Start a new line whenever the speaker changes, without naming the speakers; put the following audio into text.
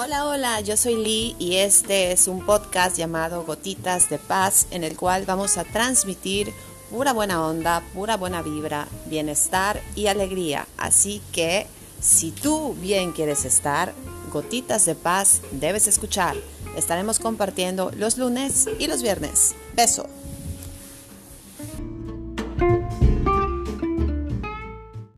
Hola, hola, yo soy Lee y este es un podcast llamado Gotitas de Paz en el cual vamos a transmitir pura buena onda, pura buena vibra, bienestar y alegría. Así que si tú bien quieres estar, Gotitas de Paz debes escuchar. Estaremos compartiendo los lunes y los viernes. Beso.